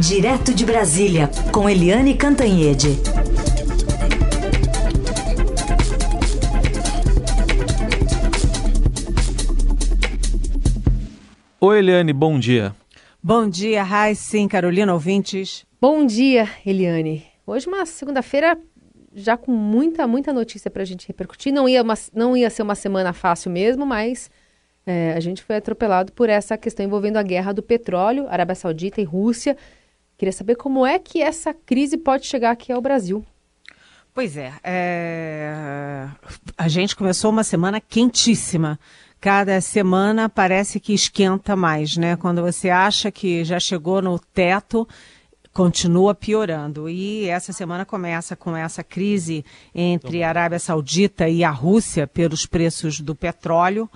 Direto de Brasília, com Eliane Cantanhede. Oi, Eliane, bom dia. Bom dia, Sim, Carolina, ouvintes. Bom dia, Eliane. Hoje uma segunda-feira já com muita, muita notícia para a gente repercutir. Não ia, uma, não ia ser uma semana fácil mesmo, mas é, a gente foi atropelado por essa questão envolvendo a guerra do petróleo, Arábia Saudita e Rússia. Queria saber como é que essa crise pode chegar aqui ao Brasil. Pois é, é... a gente começou uma semana quentíssima cada semana parece que esquenta mais, né? Quando você acha que já chegou no teto, continua piorando. E essa semana começa com essa crise entre a Arábia Saudita e a Rússia pelos preços do petróleo.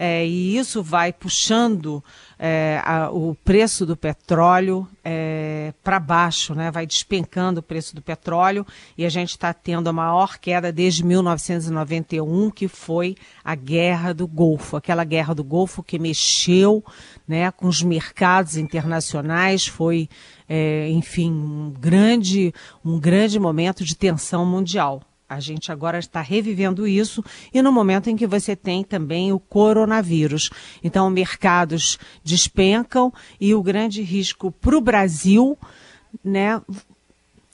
É, e isso vai puxando é, a, o preço do petróleo é, para baixo, né? vai despencando o preço do petróleo e a gente está tendo a maior queda desde 1991, que foi a Guerra do Golfo, aquela Guerra do Golfo que mexeu né, com os mercados internacionais, foi, é, enfim, um grande, um grande momento de tensão mundial. A gente agora está revivendo isso e no momento em que você tem também o coronavírus. Então, mercados despencam e o grande risco para o Brasil, né?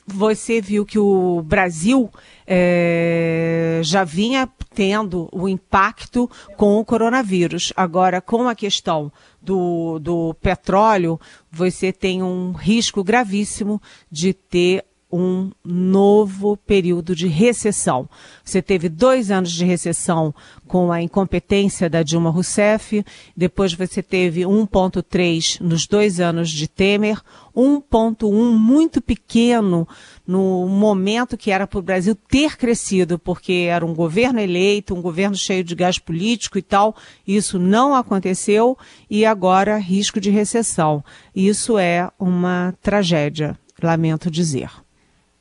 Você viu que o Brasil é, já vinha tendo o impacto com o coronavírus. Agora, com a questão do, do petróleo, você tem um risco gravíssimo de ter um novo período de recessão. Você teve dois anos de recessão com a incompetência da Dilma Rousseff, depois você teve 1,3 nos dois anos de Temer, 1,1 muito pequeno no momento que era para o Brasil ter crescido, porque era um governo eleito, um governo cheio de gás político e tal. Isso não aconteceu e agora risco de recessão. Isso é uma tragédia, lamento dizer.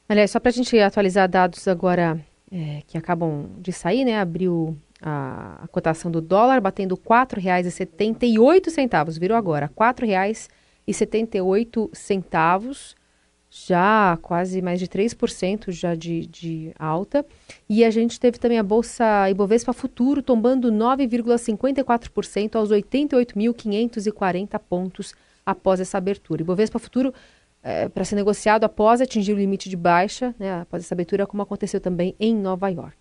Aliás, só para a gente atualizar dados agora é, que acabam de sair, né? Abriu a, a cotação do dólar batendo R$ 4,78, virou agora, R$ 4,78, já quase mais de 3% já de, de alta. E a gente teve também a Bolsa Ibovespa Futuro tombando 9,54% aos 88.540 pontos após essa abertura. Ibovespa Futuro é, para ser negociado após atingir o limite de baixa, né, após essa abertura, como aconteceu também em Nova York.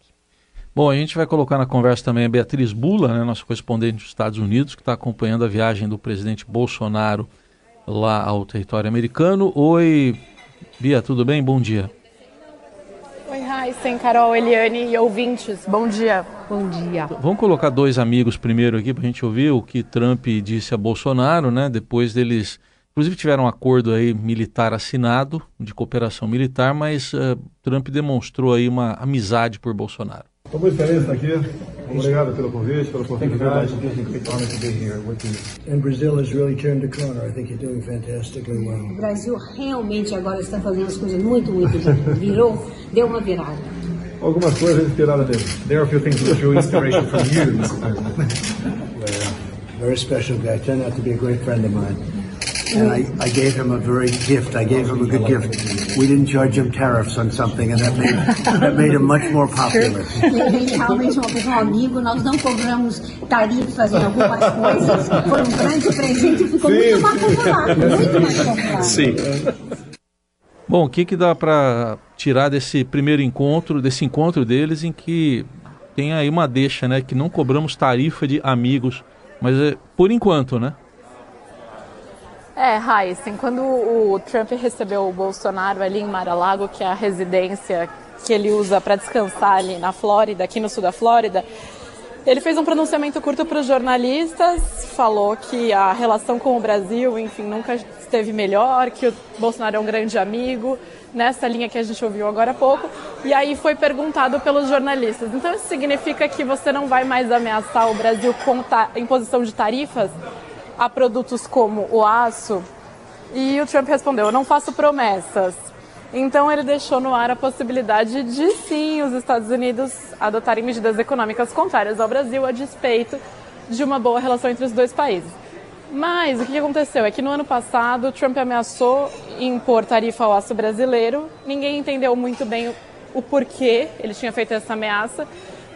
Bom, a gente vai colocar na conversa também a Beatriz Bula, né, nossa correspondente dos Estados Unidos, que está acompanhando a viagem do presidente Bolsonaro lá ao território americano. Oi, Bia, tudo bem? Bom dia. Oi, Raíssen, Carol, Eliane e ouvintes. Bom dia. Bom dia. Vamos colocar dois amigos primeiro aqui para a gente ouvir o que Trump disse a Bolsonaro, né? Depois deles Inclusive tiveram um acordo aí militar assinado de cooperação militar, mas uh, Trump demonstrou aí uma amizade por Bolsonaro. Estou muito feliz de estar aqui. Obrigado pelo convite, pela oportunidade. And Brazil has really turned the corner. I think you're doing fantastically well. O Brasil realmente agora está fazendo as coisas muito, muito bem. Virou, deu uma virada. Algumas coisas inspiradas dele. There are a few things that drew inspiration from you, Mr. President. Very special guy. Turned out to be a great friend of mine. And I, I gave him a very gift. I gave him a good gift. We didn't charge him tariffs on something, and that made that made him much more popular. realmente uma pessoa amigo. Nós não cobramos tarifas em algumas coisas. Foi um grande presente e ficou muito mais popular. Muito mais popular. Sim. Bom, o que, que dá para tirar desse primeiro encontro, desse encontro deles, em que tem aí uma deixa, né? Que não cobramos tarifa de amigos, mas é por enquanto, né? É, Heisen, quando o Trump recebeu o Bolsonaro ali em Mar-a-Lago, que é a residência que ele usa para descansar ali na Flórida, aqui no sul da Flórida, ele fez um pronunciamento curto para os jornalistas, falou que a relação com o Brasil, enfim, nunca esteve melhor, que o Bolsonaro é um grande amigo, nessa linha que a gente ouviu agora há pouco, e aí foi perguntado pelos jornalistas. Então isso significa que você não vai mais ameaçar o Brasil com imposição de tarifas? A produtos como o aço? E o Trump respondeu: Eu não faço promessas. Então ele deixou no ar a possibilidade de sim os Estados Unidos adotarem medidas econômicas contrárias ao Brasil a despeito de uma boa relação entre os dois países. Mas o que aconteceu é que no ano passado Trump ameaçou impor tarifa ao aço brasileiro. Ninguém entendeu muito bem o, porquê ele tinha feito essa ameaça,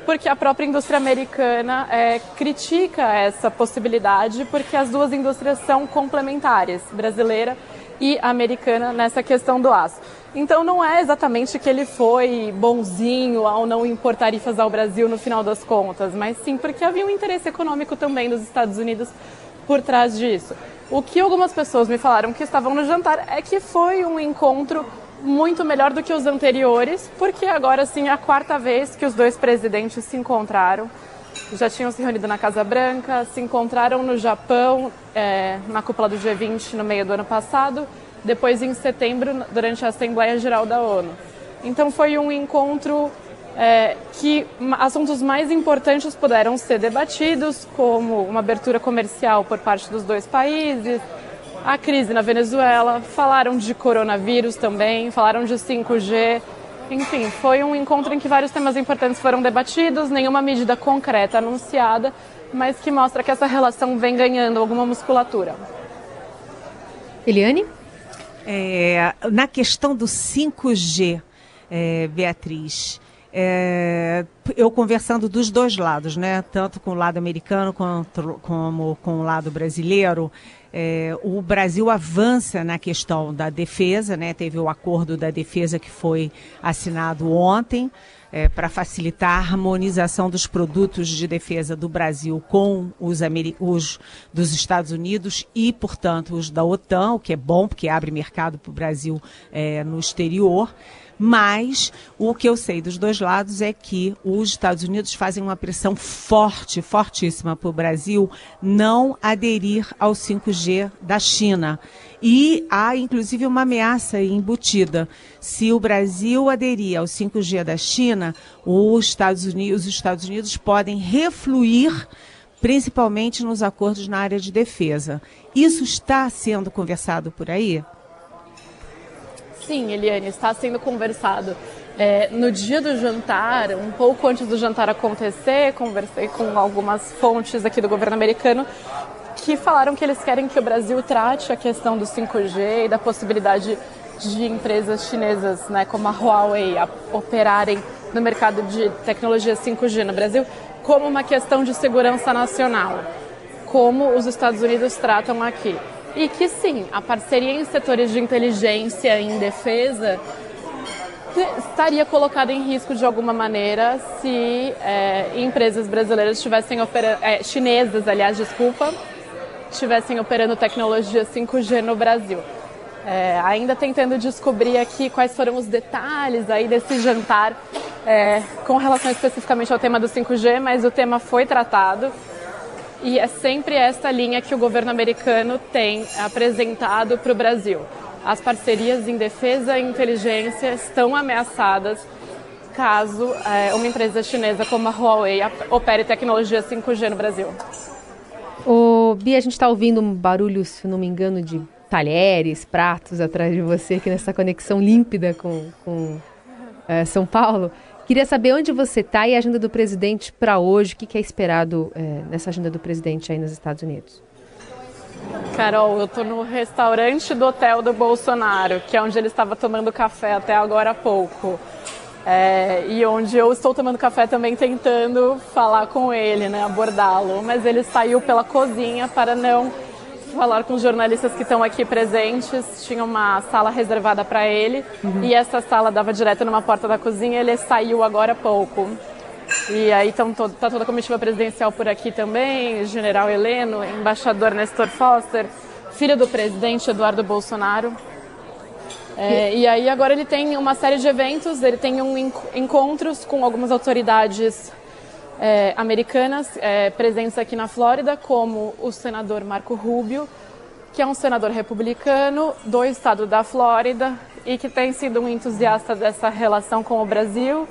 porque a própria indústria americana é, critica essa possibilidade, porque as duas indústrias são complementares, brasileira e americana, nessa questão do aço. Então não é exatamente que ele foi bonzinho ao não impor tarifas ao Brasil no final das contas, mas sim porque havia um interesse econômico também dos Estados Unidos por trás disso. O que algumas pessoas me falaram que estavam no jantar é que foi um encontro muito melhor do que os anteriores, porque agora sim é a quarta vez que os dois presidentes se encontraram. Já tinham se reunido na Casa Branca, se encontraram no Japão, é, na cúpula do G20 no meio do ano passado, depois em setembro, durante a Assembleia Geral da ONU. Então foi um encontro é, que assuntos mais importantes puderam ser debatidos, como uma abertura comercial por parte dos dois países, a crise na Venezuela, falaram de coronavírus também, falaram de 5G. Enfim, foi um encontro em que vários temas importantes foram debatidos, nenhuma medida concreta anunciada, mas que mostra que essa relação vem ganhando alguma musculatura. Eliane? É, na questão do 5G, é, Beatriz, é, eu conversando dos dois lados, né? Tanto com o lado americano quanto, como com o lado brasileiro. É, o Brasil avança na questão da defesa, né? Teve o acordo da defesa que foi assinado ontem. É, para facilitar a harmonização dos produtos de defesa do Brasil com os, os, dos Estados Unidos e, portanto, os da OTAN, o que é bom, porque abre mercado para o Brasil é, no exterior. Mas o que eu sei dos dois lados é que os Estados Unidos fazem uma pressão forte, fortíssima para o Brasil não aderir ao 5G da China. E há, inclusive, uma ameaça embutida. Se o Brasil aderir ao 5G da China, os Estados Unidos, os Estados Unidos podem refluir principalmente nos acordos na área de defesa. Isso está sendo conversado por aí? Sim, Eliane, está sendo conversado. É, no dia do jantar, um pouco antes do jantar acontecer, conversei com algumas fontes aqui do governo americano que falaram que eles querem que o Brasil trate a questão do 5G e da possibilidade de empresas chinesas, né, como a Huawei, a operarem no mercado de tecnologia 5G no Brasil como uma questão de segurança nacional, como os Estados Unidos tratam aqui. E que sim, a parceria em setores de inteligência e em defesa estaria colocada em risco de alguma maneira se é, empresas brasileiras estivessem é, chinesas, aliás, desculpa, estivessem operando tecnologia 5G no Brasil. É, ainda tentando descobrir aqui quais foram os detalhes aí desse jantar é, com relação especificamente ao tema do 5G, mas o tema foi tratado. E é sempre essa linha que o governo americano tem apresentado para o Brasil. As parcerias em defesa e inteligência estão ameaçadas caso é, uma empresa chinesa como a Huawei opere tecnologia 5G no Brasil. Ô, Bia, a gente está ouvindo um barulho, se não me engano, de talheres, pratos atrás de você aqui nessa conexão límpida com, com é, São Paulo. Queria saber onde você está e a agenda do presidente para hoje. O que, que é esperado é, nessa agenda do presidente aí nos Estados Unidos? Carol, eu estou no restaurante do hotel do Bolsonaro, que é onde ele estava tomando café até agora há pouco. É, e onde eu estou tomando café também tentando falar com ele, né, abordá-lo. Mas ele saiu pela cozinha para não falar com os jornalistas que estão aqui presentes. Tinha uma sala reservada para ele uhum. e essa sala dava direto numa porta da cozinha. Ele saiu agora há pouco. E aí está tá toda a comitiva presidencial por aqui também, general Heleno, embaixador Nestor Foster, filho do presidente Eduardo Bolsonaro. É, e aí agora ele tem uma série de eventos, ele tem um encontros com algumas autoridades é, americanas é, presentes aqui na Flórida, como o senador Marco Rubio, que é um senador republicano do estado da Flórida e que tem sido um entusiasta dessa relação com o Brasil.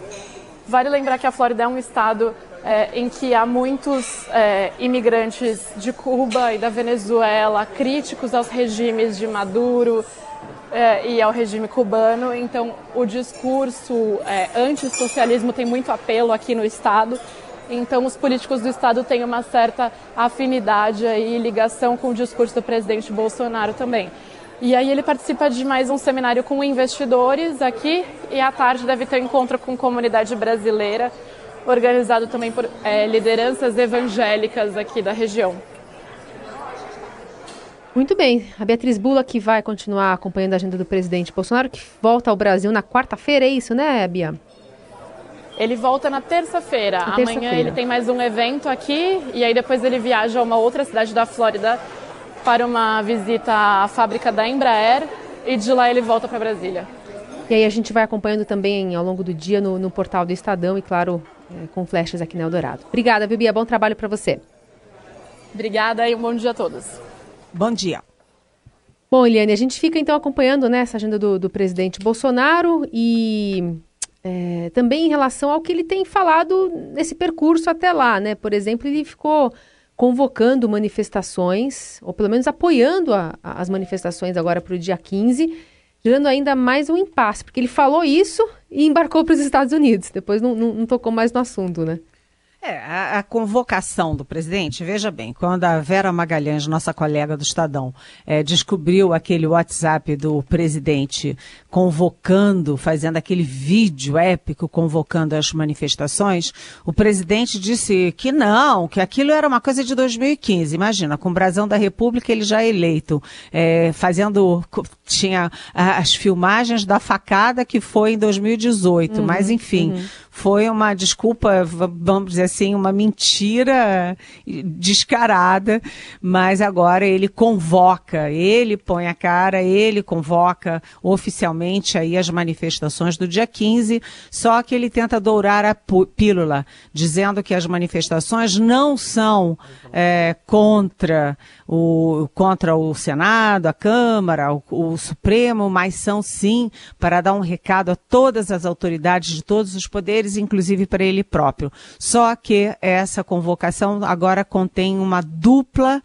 Vale lembrar que a Flórida é um estado é, em que há muitos é, imigrantes de Cuba e da Venezuela críticos aos regimes de Maduro é, e ao regime cubano. Então, o discurso é, antissocialismo tem muito apelo aqui no estado Então, os políticos do Estado têm uma certa afinidade e ligação com o discurso do presidente Bolsonaro também. E aí ele participa de mais um seminário com investidores aqui e à tarde deve ter um encontro com comunidade brasileira, organizado também por é, lideranças evangélicas aqui da região. Muito bem. A Beatriz Bula que vai continuar acompanhando a agenda do presidente Bolsonaro, que volta ao Brasil na quarta-feira, é isso, né, Bia? Ele volta na terça-feira. Terça Amanhã ele tem mais um evento aqui e aí depois ele viaja a uma outra cidade da Flórida para uma visita à fábrica da Embraer e de lá ele volta para Brasília. E aí a gente vai acompanhando também ao longo do dia no, no portal do Estadão e, claro, é, com flechas aqui na Eldorado. Obrigada, Bibi. Bom trabalho para você. Obrigada e um bom dia a todos. Bom dia. Bom, Eliane, a gente fica então acompanhando né, essa agenda do, do presidente Bolsonaro e é, também em relação ao que ele tem falado nesse percurso até lá, né? Por exemplo, ele ficou convocando manifestações, ou pelo menos apoiando a, a, as manifestações agora para o dia 15, gerando ainda mais um impasse, porque ele falou isso e embarcou para os Estados Unidos. Depois não, não, não tocou mais no assunto, né? É, a, a, convocação do presidente, veja bem, quando a Vera Magalhães, nossa colega do Estadão, é, descobriu aquele WhatsApp do presidente convocando, fazendo aquele vídeo épico convocando as manifestações, o presidente disse que não, que aquilo era uma coisa de 2015. Imagina, com o Brasão da República ele já eleito, é, fazendo, tinha as filmagens da facada que foi em 2018, uhum, mas enfim. Uhum foi uma desculpa, vamos dizer assim, uma mentira descarada, mas agora ele convoca, ele põe a cara, ele convoca oficialmente aí as manifestações do dia 15, só que ele tenta dourar a pílula, dizendo que as manifestações não são é, contra o, contra o Senado, a Câmara, o, o Supremo, mas são sim para dar um recado a todas as autoridades de todos os poderes, inclusive para ele próprio. Só que essa convocação agora contém uma dupla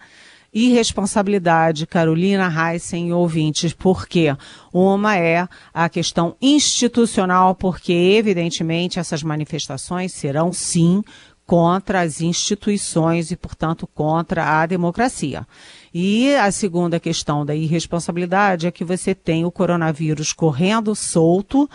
irresponsabilidade, Carolina Heissen e ouvintes, porque uma é a questão institucional, porque evidentemente essas manifestações serão sim contra as instituições e, portanto, contra a democracia. E a segunda questão da irresponsabilidade é que você tem o coronavírus correndo solto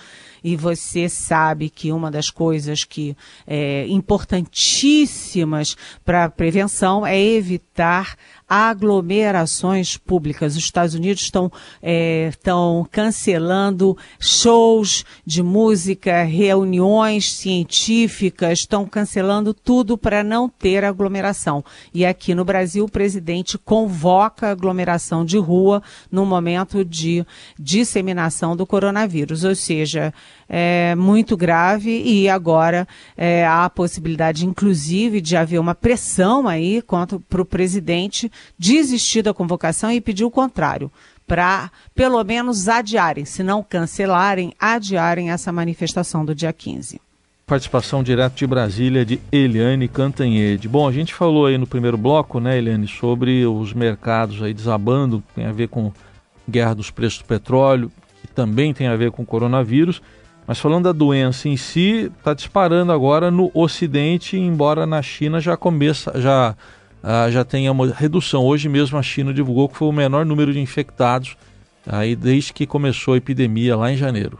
e você sabe que uma das coisas que é importantíssimas para a prevenção é evitar aglomerações públicas. Os Estados Unidos estão é, estão cancelando shows de música, reuniões científicas, estão cancelando tudo para não ter aglomeração. E aqui no Brasil, o presidente convoca aglomeração de rua no momento de disseminação do coronavírus, ou seja, é, muito grave e agora é, há a possibilidade, inclusive, de haver uma pressão aí para o presidente desistir da convocação e pedir o contrário, para pelo menos adiarem, se não cancelarem, adiarem essa manifestação do dia 15 participação direto de Brasília de Eliane Cantanhede. Bom, a gente falou aí no primeiro bloco, né, Eliane, sobre os mercados aí desabando, tem a ver com guerra dos preços do petróleo, também tem a ver com coronavírus. Mas falando da doença em si, está disparando agora no Ocidente, embora na China já começa, já, uh, já tenha uma redução. Hoje mesmo a China divulgou que foi o menor número de infectados aí desde que começou a epidemia lá em janeiro.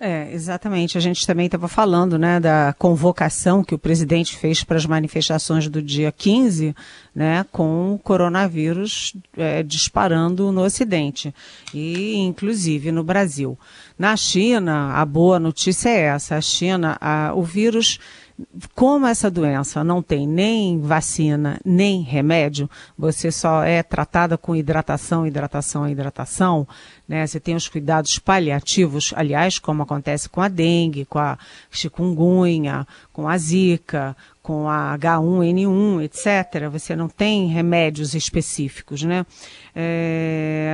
É, exatamente. A gente também estava falando né, da convocação que o presidente fez para as manifestações do dia 15, né, com o coronavírus é, disparando no Ocidente e, inclusive, no Brasil. Na China, a boa notícia é essa: a China, a, o vírus como essa doença não tem nem vacina, nem remédio, você só é tratada com hidratação, hidratação, hidratação, né? Você tem os cuidados paliativos, aliás, como acontece com a dengue, com a chikungunya, com a zika, com a H1N1, etc., você não tem remédios específicos, né? É,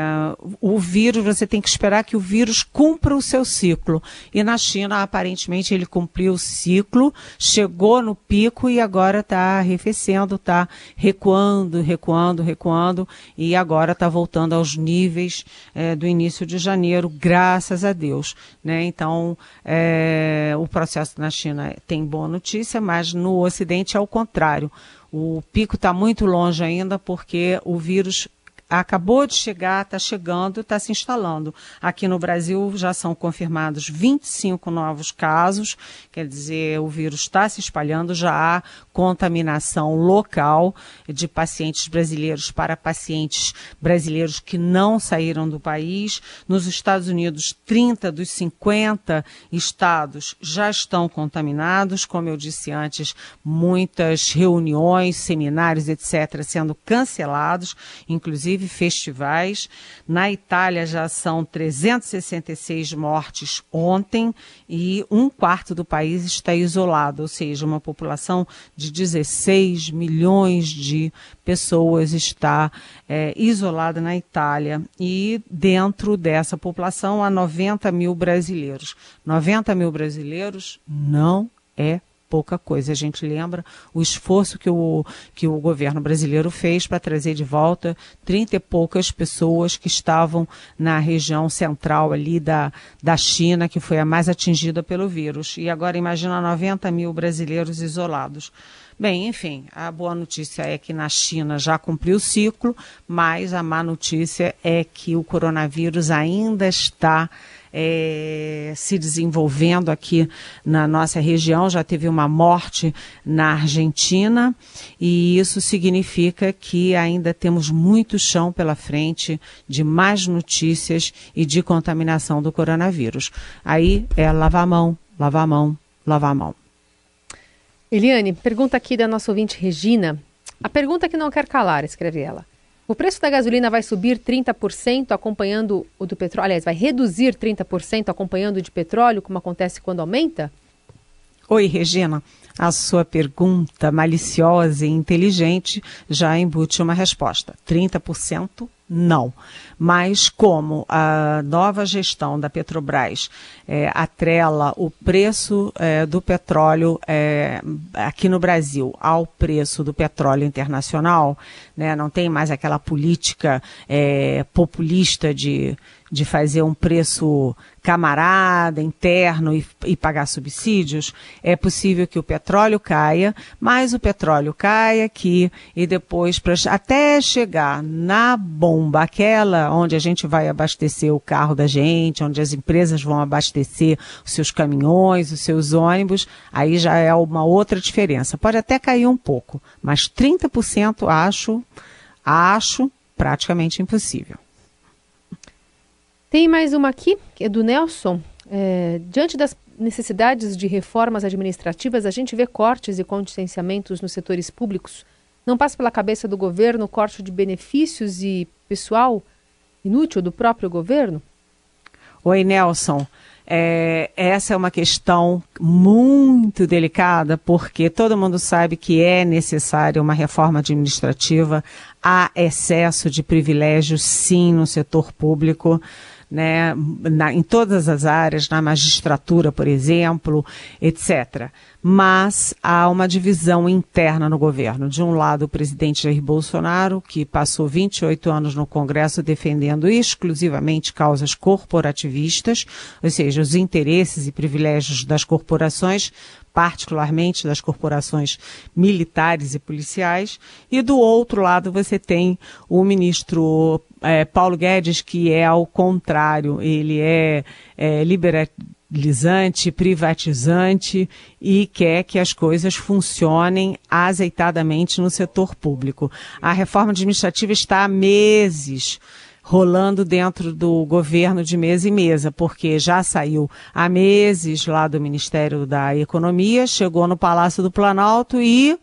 o vírus, você tem que esperar que o vírus cumpra o seu ciclo. E na China, aparentemente, ele cumpriu o ciclo, chegou no pico e agora está arrefecendo, está recuando, recuando, recuando, e agora está voltando aos níveis é, do início de janeiro, graças a Deus. Né? Então, é, o processo na China tem boa notícia, mas no Ocidente Ocidente é o contrário. O pico está muito longe ainda porque o vírus acabou de chegar, está chegando, está se instalando. Aqui no Brasil já são confirmados 25 novos casos, quer dizer, o vírus está se espalhando, já há contaminação local de pacientes brasileiros para pacientes brasileiros que não saíram do país. Nos Estados Unidos, 30 dos 50 estados já estão contaminados, como eu disse antes, muitas reuniões, seminários, etc., sendo cancelados, inclusive festivais. Na Itália já são 366 mortes ontem e um quarto do país está isolado, ou seja, uma população de 16 milhões de pessoas está é, isolada na Itália e dentro dessa população há 90 mil brasileiros. 90 mil brasileiros não é pouca coisa. A gente lembra o esforço que o, que o governo brasileiro fez para trazer de volta 30 e poucas pessoas que estavam na região central ali da, da China, que foi a mais atingida pelo vírus. E agora imagina 90 mil brasileiros isolados. Bem, enfim, a boa notícia é que na China já cumpriu o ciclo, mas a má notícia é que o coronavírus ainda está é, se desenvolvendo aqui na nossa região. Já teve uma morte na Argentina e isso significa que ainda temos muito chão pela frente de mais notícias e de contaminação do coronavírus. Aí é lavar a mão, lavar a mão, lavar a mão. Eliane, pergunta aqui da nossa ouvinte Regina. A pergunta que não quer calar, escreve ela. O preço da gasolina vai subir 30% acompanhando o do petróleo? Aliás, vai reduzir 30% acompanhando o de petróleo, como acontece quando aumenta? Oi, Regina. A sua pergunta maliciosa e inteligente já embute uma resposta. 30% não. Mas como a nova gestão da Petrobras é, atrela o preço é, do petróleo é, aqui no Brasil ao preço do petróleo internacional, né, não tem mais aquela política é, populista de de fazer um preço camarada, interno e, e, pagar subsídios, é possível que o petróleo caia, mas o petróleo caia aqui e depois, pra, até chegar na bomba, aquela onde a gente vai abastecer o carro da gente, onde as empresas vão abastecer os seus caminhões, os seus ônibus, aí já é uma outra diferença. Pode até cair um pouco, mas 30% acho, acho praticamente impossível. Tem mais uma aqui, que é do Nelson. É, diante das necessidades de reformas administrativas, a gente vê cortes e contingenciamentos nos setores públicos. Não passa pela cabeça do governo corte de benefícios e pessoal inútil do próprio governo? Oi, Nelson. É, essa é uma questão muito delicada, porque todo mundo sabe que é necessária uma reforma administrativa. Há excesso de privilégios, sim, no setor público né, na, em todas as áreas, na magistratura, por exemplo, etc. Mas há uma divisão interna no governo. De um lado, o presidente Jair Bolsonaro, que passou 28 anos no Congresso defendendo exclusivamente causas corporativistas, ou seja, os interesses e privilégios das corporações, particularmente das corporações militares e policiais, e do outro lado você tem o ministro é, Paulo Guedes, que é ao contrário, ele é, é liberalizante, privatizante e quer que as coisas funcionem azeitadamente no setor público. A reforma administrativa está há meses rolando dentro do governo de mesa e mesa, porque já saiu há meses lá do Ministério da Economia, chegou no Palácio do Planalto e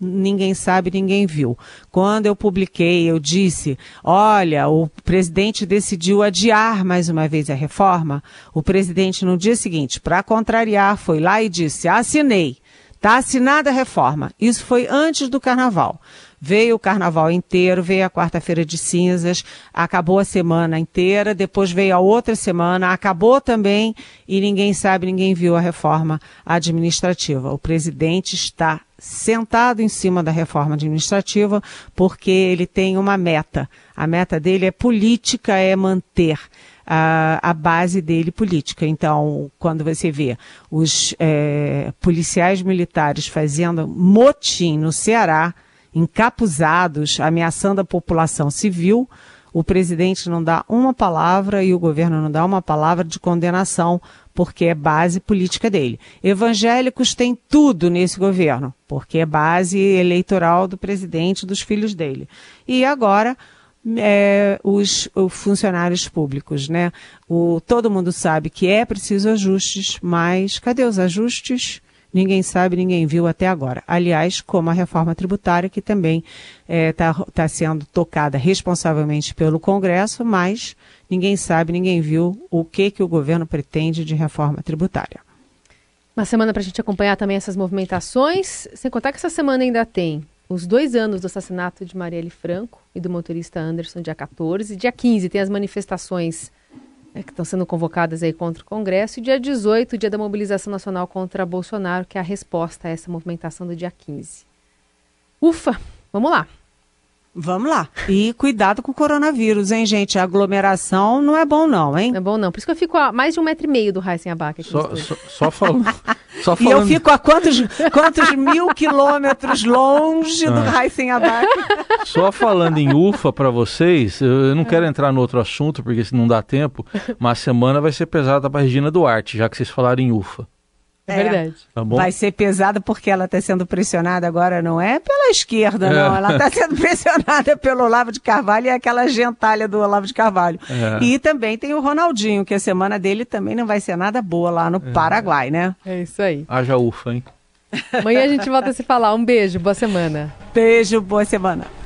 ninguém sabe, ninguém viu. Quando eu publiquei, eu disse: olha, o presidente decidiu adiar mais uma vez a reforma. O presidente, no dia seguinte, para contrariar, foi lá e disse: assinei. Está assinada a reforma. Isso foi antes do carnaval. Veio o carnaval inteiro, veio a quarta-feira de cinzas, acabou a semana inteira, depois veio a outra semana, acabou também e ninguém sabe, ninguém viu a reforma administrativa. O presidente está sentado em cima da reforma administrativa porque ele tem uma meta, A meta dele é política, é manter a, a base dele política. Então, quando você vê os é, policiais militares fazendo motim no Ceará, encapuzados, ameaçando a população civil, o presidente não dá uma palavra e o governo não dá uma palavra de condenação, porque é base política dele. Evangélicos têm tudo nesse governo, porque é base eleitoral do presidente e dos filhos dele. E agora. É, os, os, funcionários públicos, né? O, todo mundo sabe que é preciso ajustes, mas cadê os ajustes? Ninguém sabe, ninguém viu até agora. Aliás, como a reforma tributária, que também está é, tá, tá sendo tocada responsavelmente pelo Congresso, mas ninguém sabe, ninguém viu o que, que o governo pretende de reforma tributária. Uma semana para a gente acompanhar também essas movimentações, sem contar que essa semana ainda tem os dois anos do assassinato de Marielle Franco e do motorista Anderson, dia 14. Dia 15 tem as manifestações é, que estão sendo convocadas aí contra o Congresso, e dia 18, dia da mobilização nacional contra Bolsonaro, que é a resposta a essa movimentação do dia 15. Ufa, vamos lá. Vamos lá. E cuidado com o coronavírus, hein, gente? A aglomeração não é bom, não, hein? Não é bom, não. Por isso que eu fico a mais de um metro e meio do Heisen Abac aqui só, só, só, falando, só falando. E eu fico a quantos, quantos mil quilômetros longe ah. do Heisen Abac? Só falando em UFA para vocês, eu não quero entrar no outro assunto, porque se não dá tempo, mas a semana vai ser pesada para Regina Duarte, já que vocês falaram em UFA. É, verdade. Tá vai ser pesada porque ela está sendo pressionada agora, não é pela esquerda, é. não. Ela está sendo pressionada pelo Olavo de Carvalho e aquela gentalha do Olavo de Carvalho. É. E também tem o Ronaldinho, que a semana dele também não vai ser nada boa lá no é. Paraguai, né? É isso aí. Haja ufa, hein? Amanhã a gente volta a se falar. Um beijo, boa semana. Beijo, boa semana.